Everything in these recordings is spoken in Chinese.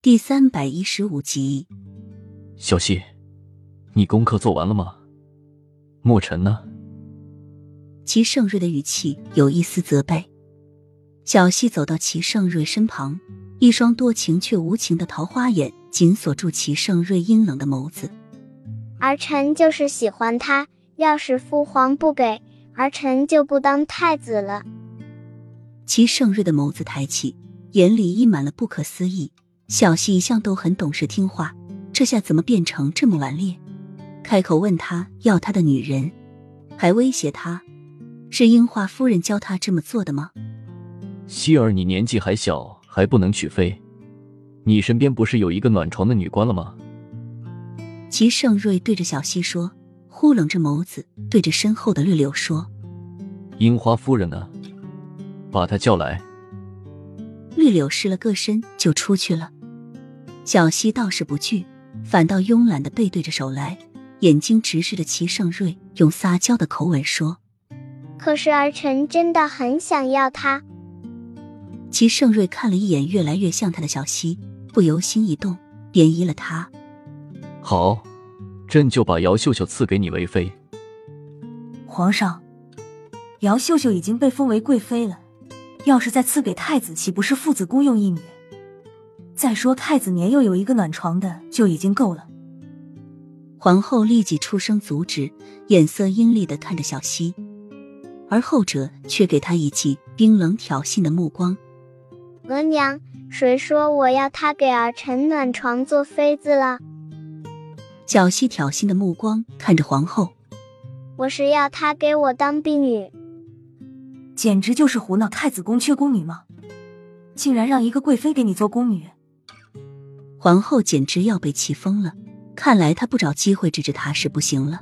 第三百一十五集，小溪，你功课做完了吗？墨尘呢？齐盛瑞的语气有一丝责备。小溪走到齐盛瑞身旁，一双多情却无情的桃花眼紧锁住齐盛瑞阴冷的眸子。儿臣就是喜欢他，要是父皇不给，儿臣就不当太子了。齐盛瑞的眸子抬起，眼里溢满了不可思议。小溪一向都很懂事听话，这下怎么变成这么顽劣？开口问他要他的女人，还威胁他，是樱花夫人教他这么做的吗？希儿，你年纪还小，还不能娶妃，你身边不是有一个暖床的女官了吗？齐盛瑞对着小溪说，忽冷着眸子对着身后的绿柳说：“樱花夫人呢？把她叫来。”绿柳湿了个身就出去了。小溪倒是不惧，反倒慵懒的背对着手来，眼睛直视着齐盛瑞，用撒娇的口吻说：“可是儿臣真的很想要他。”齐盛瑞看了一眼越来越像他的小溪，不由心一动，便依了他。好，朕就把姚秀秀赐给你为妃。皇上，姚秀秀已经被封为贵妃了，要是再赐给太子，岂不是父子孤用一女？再说太子年幼有一个暖床的就已经够了。皇后立即出声阻止，眼色阴厉的看着小溪，而后者却给他一记冰冷挑衅的目光。额娘，谁说我要他给儿臣暖床做妃子了？小溪挑衅的目光看着皇后，我是要他给我当婢女。简直就是胡闹！太子宫缺宫女吗？竟然让一个贵妃给你做宫女！皇后简直要被气疯了，看来她不找机会治治他是不行了。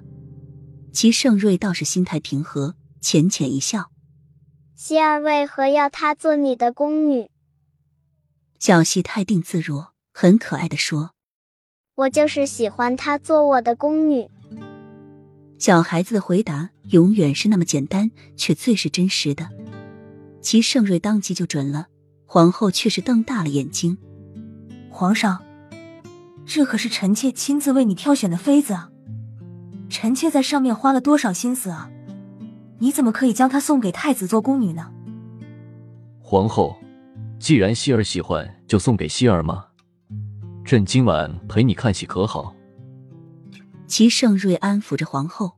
齐盛瑞倒是心态平和，浅浅一笑：“希儿为何要她做你的宫女？”小溪泰定自若，很可爱的说：“我就是喜欢她做我的宫女。”小孩子的回答永远是那么简单，却最是真实的。齐盛瑞当即就准了，皇后却是瞪大了眼睛：“皇上。”这可是臣妾亲自为你挑选的妃子啊！臣妾在上面花了多少心思啊！你怎么可以将她送给太子做宫女呢？皇后，既然希儿喜欢，就送给希儿吗？朕今晚陪你看戏可好？齐盛瑞安抚着皇后，